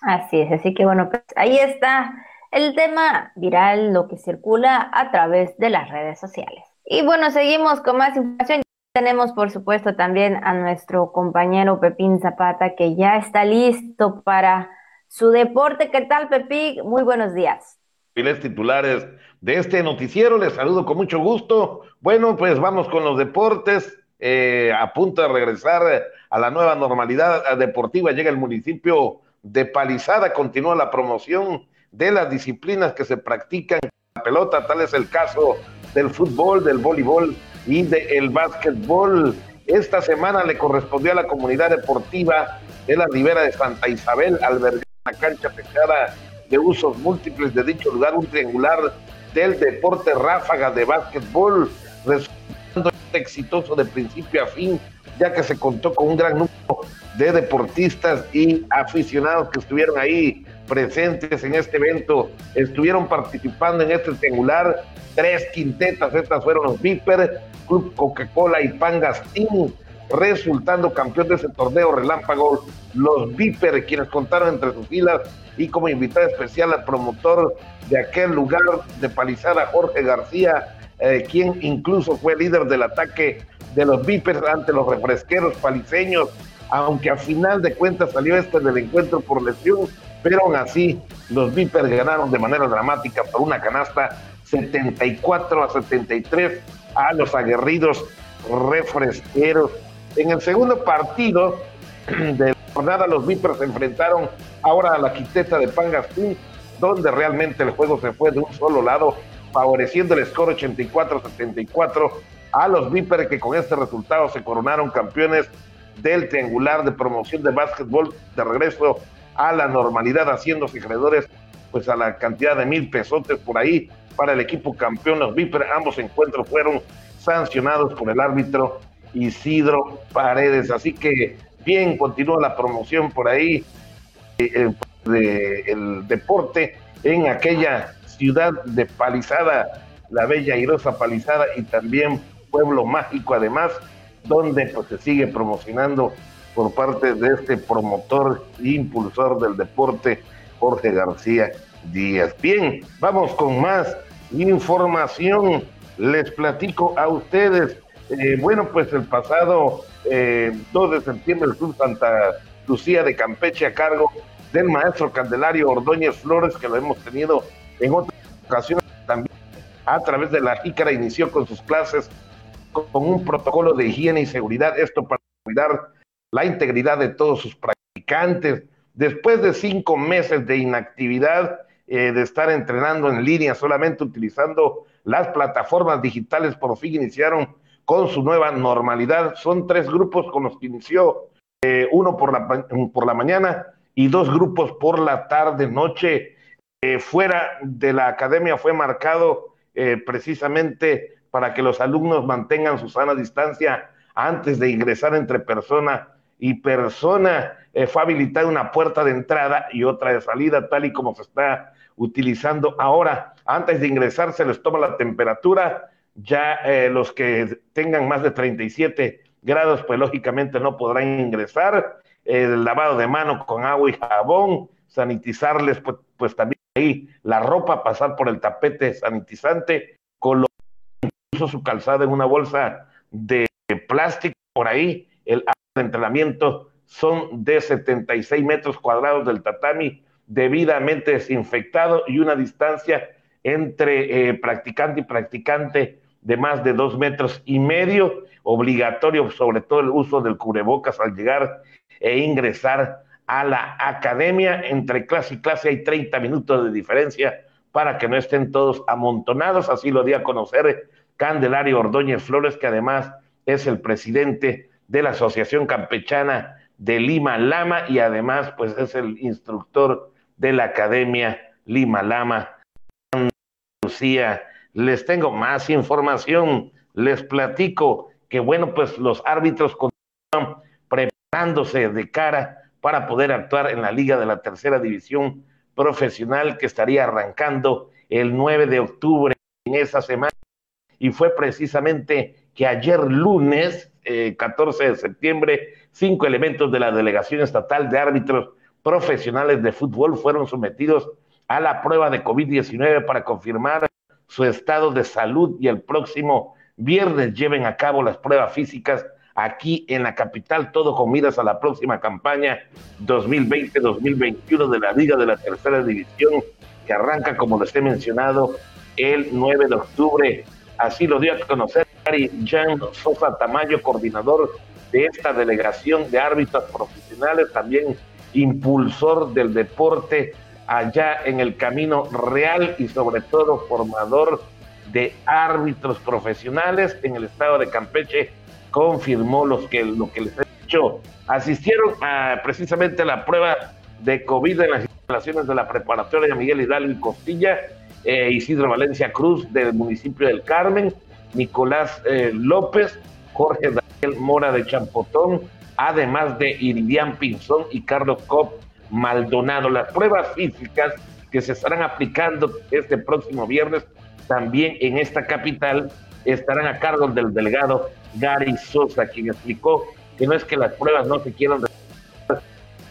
Así es, así que bueno, pues ahí está el tema viral, lo que circula a través de las redes sociales. Y bueno, seguimos con más información. Tenemos, por supuesto, también a nuestro compañero Pepín Zapata, que ya está listo para su deporte. ¿Qué tal, Pepín? Muy buenos días. Titulares de este noticiero, les saludo con mucho gusto. Bueno, pues vamos con los deportes. Eh, a punto de regresar a la nueva normalidad deportiva, llega el municipio de Palizada, continúa la promoción de las disciplinas que se practican la pelota, tal es el caso del fútbol, del voleibol y del básquetbol. Esta semana le correspondió a la comunidad deportiva de la Ribera de Santa Isabel albergar la cancha pesada de usos múltiples de dicho lugar, un triangular del deporte ráfaga de básquetbol, resultando exitoso de principio a fin, ya que se contó con un gran número de deportistas y aficionados que estuvieron ahí presentes en este evento, estuvieron participando en este triangular, tres quintetas, estas fueron los Viper, Club Coca-Cola y Pangastín, resultando campeón de ese torneo relámpago, los Viper, quienes contaron entre sus filas y como invitado especial al promotor de aquel lugar de palizada, Jorge García, eh, quien incluso fue líder del ataque de los Vipers ante los refresqueros paliseños, aunque a final de cuentas salió este del encuentro por lesión, pero aún así los Vipers ganaron de manera dramática por una canasta 74 a 73 a los aguerridos refresqueros. En el segundo partido de la jornada, los Vipers se enfrentaron ahora a la quiteta de Pangastín, donde realmente el juego se fue de un solo lado, favoreciendo el score 84-74 a los Vipers que con este resultado se coronaron campeones del triangular de promoción de básquetbol de regreso a la normalidad, haciéndose acreedores pues a la cantidad de mil pesotes por ahí para el equipo campeón. Los ambos encuentros fueron sancionados por el árbitro Isidro Paredes. Así que bien, continúa la promoción por ahí eh, del deporte en aquella ciudad de Palizada, la bella y Palizada y también Pueblo Mágico además, donde pues se sigue promocionando por parte de este promotor e impulsor del deporte, Jorge García Díaz. Bien, vamos con más información. Les platico a ustedes. Eh, bueno, pues el pasado eh, 2 de septiembre el Club Santa Lucía de Campeche a cargo del maestro Candelario Ordóñez Flores, que lo hemos tenido en otras ocasiones también a través de la Jícara, inició con sus clases con un protocolo de higiene y seguridad, esto para cuidar la integridad de todos sus practicantes. Después de cinco meses de inactividad, eh, de estar entrenando en línea, solamente utilizando las plataformas digitales, por fin iniciaron con su nueva normalidad. Son tres grupos con los que inició, eh, uno por la, por la mañana y dos grupos por la tarde, noche. Eh, fuera de la academia fue marcado precisamente para que los alumnos mantengan su sana distancia antes de ingresar entre persona y persona. fue habilitada una puerta de entrada y otra de salida, tal y como se está utilizando ahora. Antes de ingresar se les toma la temperatura. Ya eh, los que tengan más de 37 grados, pues lógicamente no podrán ingresar. El lavado de mano con agua y jabón, sanitizarles, pues, pues también ahí la ropa, pasar por el tapete sanitizante, colocar incluso su calzada en una bolsa de plástico por ahí. El entrenamiento son de 76 metros cuadrados del tatami debidamente desinfectado y una distancia entre eh, practicante y practicante de más de dos metros y medio, obligatorio sobre todo el uso del cubrebocas al llegar e ingresar a la academia. Entre clase y clase hay 30 minutos de diferencia para que no estén todos amontonados. Así lo dio a conocer Candelario Ordóñez Flores, que además es el presidente de la Asociación Campechana de Lima Lama y además pues es el instructor de la Academia Lima Lama. Lucía, les tengo más información, les platico que bueno, pues los árbitros continúan preparándose de cara para poder actuar en la Liga de la Tercera División Profesional que estaría arrancando el 9 de octubre en esa semana. Y fue precisamente que ayer lunes, 14 eh, de septiembre, cinco elementos de la Delegación Estatal de Árbitros Profesionales de Fútbol fueron sometidos a la prueba de COVID-19 para confirmar su estado de salud y el próximo viernes lleven a cabo las pruebas físicas aquí en la capital, todo con miras a la próxima campaña 2020-2021 de la Liga de la Tercera División, que arranca, como les he mencionado, el 9 de octubre. Así lo dio a conocer Gary Jan Sosa Tamayo, coordinador de esta delegación de árbitros profesionales, también impulsor del deporte allá en el camino real y sobre todo formador de árbitros profesionales en el estado de Campeche confirmó los que, lo que les he dicho. Asistieron a, precisamente a la prueba de COVID en las instalaciones de la preparatoria Miguel Hidalgo y Costilla, eh, Isidro Valencia Cruz del municipio del Carmen, Nicolás eh, López, Jorge Daniel Mora de Champotón, además de Iridian Pinzón y Carlos Cop Maldonado. Las pruebas físicas que se estarán aplicando este próximo viernes también en esta capital estarán a cargo del delegado Gary Sosa, quien explicó que no es que las pruebas no se quieran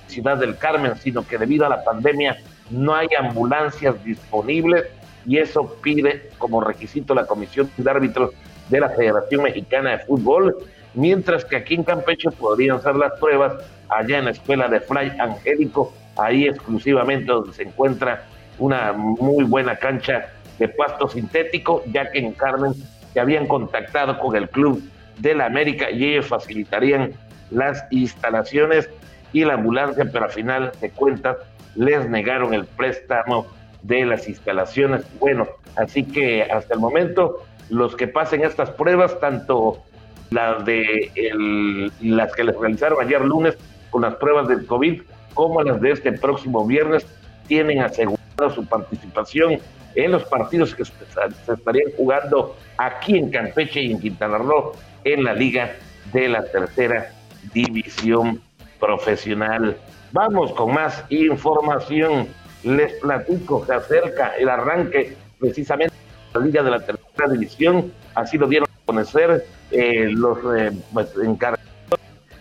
Ciudad del Carmen, sino que debido a la pandemia no hay ambulancias disponibles y eso pide como requisito la Comisión de Árbitros de la Federación Mexicana de Fútbol, mientras que aquí en Campeche podrían ser las pruebas allá en la escuela de Fray Angélico, ahí exclusivamente donde se encuentra una muy buena cancha de pasto sintético, ya que en Carmen se habían contactado con el Club de la América y ellos facilitarían las instalaciones y la ambulancia, pero al final de cuentas les negaron el préstamo de las instalaciones. Bueno, así que hasta el momento los que pasen estas pruebas, tanto las de las que les realizaron ayer lunes con las pruebas del COVID, como las de este próximo viernes, tienen asegurada su participación en los partidos que se estarían jugando aquí en Campeche y en Quintana Roo en la Liga de la Tercera División Profesional. Vamos con más información. Les platico que acerca el arranque precisamente de la Liga de la Tercera División. Así lo dieron a conocer eh, los eh, pues, encargados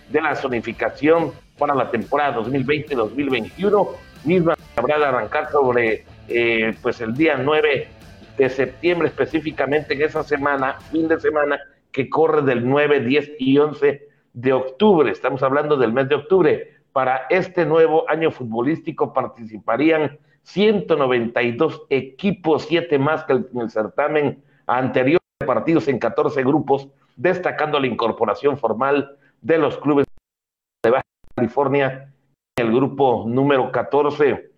de la zonificación para la temporada 2020-2021. Misma habrá de arrancar sobre eh, pues el día 9 de septiembre, específicamente en esa semana, fin de semana, que corre del 9, 10 y 11 de octubre. Estamos hablando del mes de octubre. Para este nuevo año futbolístico participarían 192 equipos, siete más que en el certamen anterior, partidos en 14 grupos, destacando la incorporación formal de los clubes de Baja California en el grupo número 14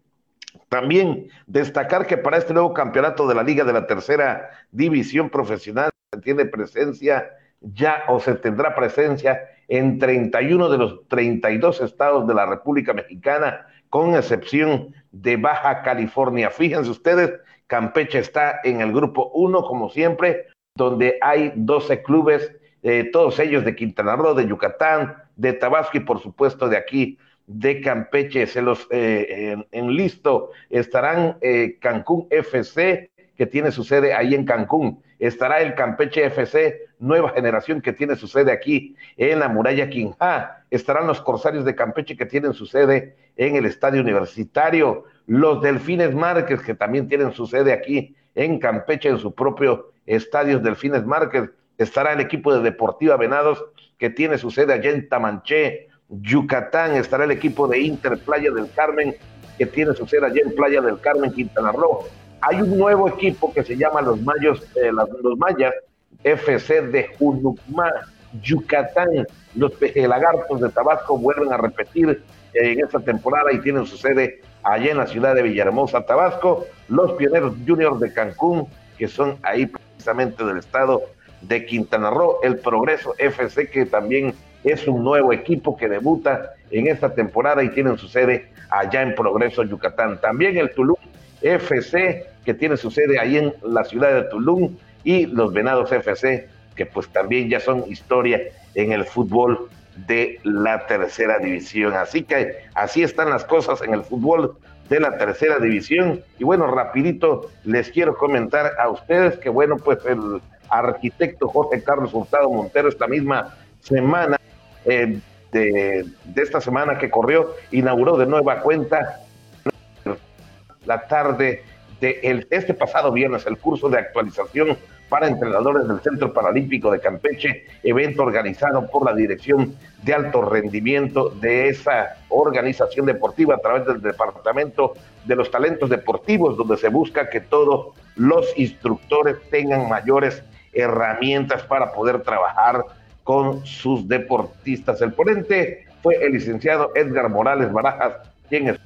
también destacar que para este nuevo campeonato de la Liga de la Tercera División Profesional tiene presencia ya o se tendrá presencia en 31 de los 32 estados de la República Mexicana, con excepción de Baja California. Fíjense ustedes, Campeche está en el grupo 1, como siempre, donde hay 12 clubes, eh, todos ellos de Quintana Roo, de Yucatán, de Tabasco y por supuesto de aquí de Campeche. Se los eh, en, listo estarán eh, Cancún FC, que tiene su sede ahí en Cancún. Estará el Campeche FC, nueva generación, que tiene su sede aquí en la muralla Quinja. Estarán los Corsarios de Campeche, que tienen su sede en el Estadio Universitario. Los Delfines Márquez, que también tienen su sede aquí en Campeche, en su propio Estadio Delfines Márquez. Estará el equipo de Deportiva Venados, que tiene su sede allá en Tamanché. Yucatán estará el equipo de Inter Playa del Carmen, que tiene su sede allá en Playa del Carmen, Quintana Roo. Hay un nuevo equipo que se llama los Mayos, eh, los Mayas FC de Junucmá, Yucatán. Los Lagartos de Tabasco vuelven a repetir eh, en esta temporada y tienen su sede allá en la ciudad de Villahermosa, Tabasco, los Pioneros Juniors de Cancún, que son ahí precisamente del estado de Quintana Roo, el Progreso FC, que también es un nuevo equipo que debuta en esta temporada y tienen su sede allá en Progreso, Yucatán. También el Tulum FC, que tiene su sede ahí en la ciudad de Tulum, y los Venados FC, que pues también ya son historia en el fútbol de la tercera división. Así que así están las cosas en el fútbol de la tercera división. Y bueno, rapidito les quiero comentar a ustedes que bueno, pues el arquitecto Jorge Carlos Hurtado Montero esta misma semana, eh, de, de esta semana que corrió, inauguró de nueva cuenta la tarde de el, este pasado viernes el curso de actualización para entrenadores del Centro Paralímpico de Campeche, evento organizado por la Dirección de Alto Rendimiento de esa organización deportiva a través del Departamento de los Talentos Deportivos, donde se busca que todos los instructores tengan mayores herramientas para poder trabajar con sus deportistas. El ponente fue el licenciado Edgar Morales Barajas, quien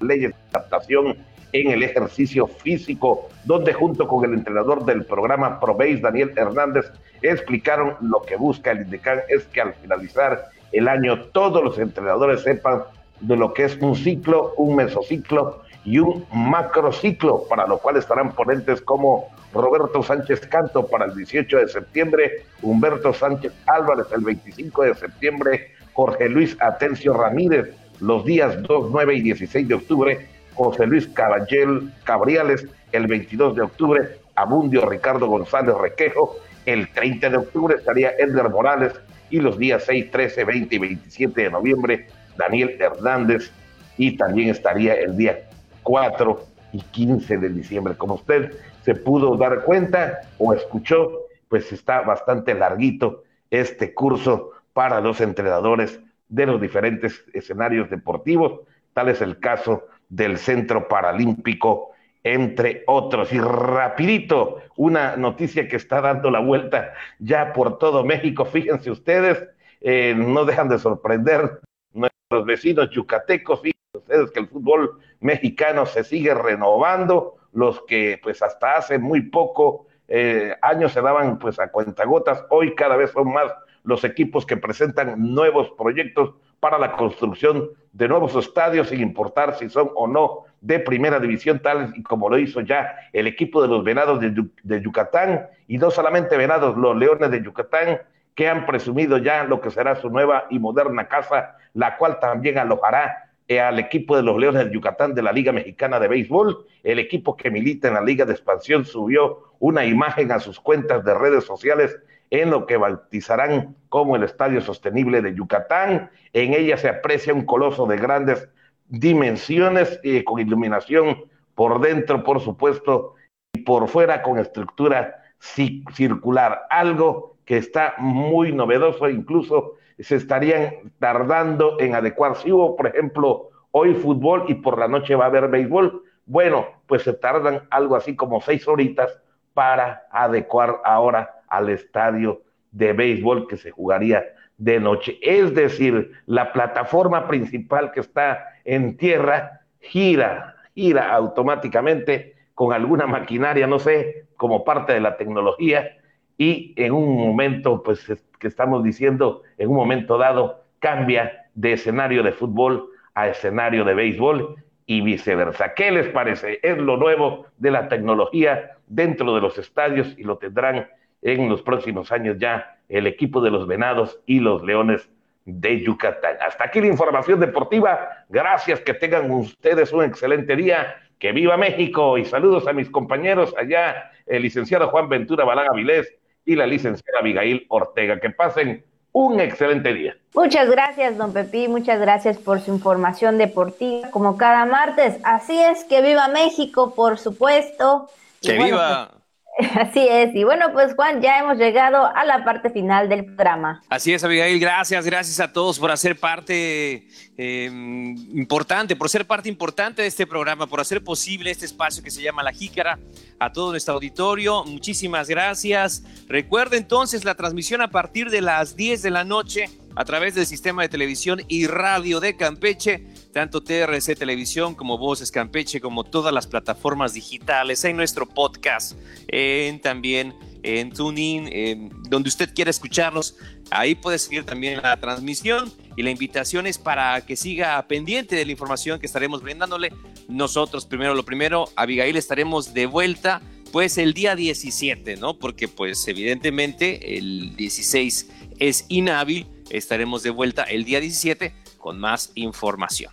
leyes de adaptación en el ejercicio físico, donde junto con el entrenador del programa ProBase, Daniel Hernández, explicaron lo que busca el INDECAN es que al finalizar el año todos los entrenadores sepan de lo que es un ciclo, un mesociclo y un macrociclo, para lo cual estarán ponentes como Roberto Sánchez Canto para el 18 de septiembre, Humberto Sánchez Álvarez el 25 de septiembre, Jorge Luis Atencio Ramírez los días 2, 9 y 16 de octubre, José Luis Caballel Cabriales el 22 de octubre, Abundio Ricardo González Requejo, el 30 de octubre estaría Edgar Morales y los días 6, 13, 20 y 27 de noviembre Daniel Hernández y también estaría el día 4 y 15 de diciembre. Como usted se pudo dar cuenta o escuchó, pues está bastante larguito este curso para los entrenadores de los diferentes escenarios deportivos. Tal es el caso del Centro Paralímpico, entre otros. Y rapidito, una noticia que está dando la vuelta ya por todo México. Fíjense ustedes, eh, no dejan de sorprender nuestros vecinos yucatecos. Fíjense ustedes que el fútbol mexicano se sigue renovando. Los que pues hasta hace muy poco eh, años se daban pues a cuentagotas, hoy cada vez son más los equipos que presentan nuevos proyectos para la construcción de nuevos estadios, sin importar si son o no de primera división, tal y como lo hizo ya el equipo de los Venados de, Yucatán, y no solamente Venados, los Leones de Yucatán, que han presumido ya lo que será su nueva y moderna casa, la cual también alojará eh, al equipo de los Leones de Yucatán de la Liga Mexicana de Béisbol. El equipo que milita en la Liga de Expansión subió una imagen a sus cuentas de redes sociales en lo que bautizarán como el Estadio Sostenible de Yucatán. En ella se aprecia un coloso de grandes dimensiones y con iluminación por dentro, por supuesto, y por fuera con estructura circular, algo que está muy novedoso, incluso se estarían tardando en adecuar. Si hubo, por ejemplo, hoy fútbol y por la noche va a haber béisbol, bueno, pues se tardan algo así como seis horitas para adecuar ahora al estadio de béisbol que se jugaría de noche. Es decir, la plataforma principal que está en tierra gira, gira automáticamente con alguna maquinaria, no sé, como parte de la tecnología, y en un momento, pues que estamos diciendo, en un momento dado, cambia de escenario de fútbol a escenario de béisbol y viceversa. ¿Qué les parece? Es lo nuevo de la tecnología dentro de los estadios y lo tendrán en los próximos años ya el equipo de los Venados y los Leones de Yucatán. Hasta aquí la información deportiva. Gracias, que tengan ustedes un excelente día. Que viva México y saludos a mis compañeros allá, el licenciado Juan Ventura Balaga Vilés y la licenciada Abigail Ortega. Que pasen un excelente día. Muchas gracias, don Pepi, muchas gracias por su información deportiva, como cada martes. Así es, que viva México, por supuesto. Que viva. Pues, Así es, y bueno, pues Juan, ya hemos llegado a la parte final del programa. Así es, Abigail, gracias, gracias a todos por hacer parte em, importante, por ser parte importante de este programa, por hacer posible este espacio que se llama La Jícara, a todo nuestro auditorio, muchísimas gracias. Recuerda entonces la transmisión a partir de las 10 de la noche a través del sistema de televisión y radio de Campeche, tanto TRC Televisión como Voces Campeche, como todas las plataformas digitales, en nuestro podcast, en también en TuneIn, donde usted quiera escucharnos. Ahí puede seguir también la transmisión y la invitación es para que siga pendiente de la información que estaremos brindándole. Nosotros, primero lo primero, Abigail, estaremos de vuelta pues el día 17, ¿no? Porque pues evidentemente el 16 es inhábil, estaremos de vuelta el día 17 con más información.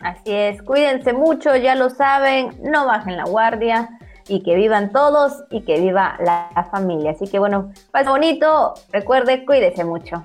Así es, cuídense mucho, ya lo saben, no bajen la guardia y que vivan todos y que viva la familia. Así que bueno, pase bonito, recuerde, cuídese mucho.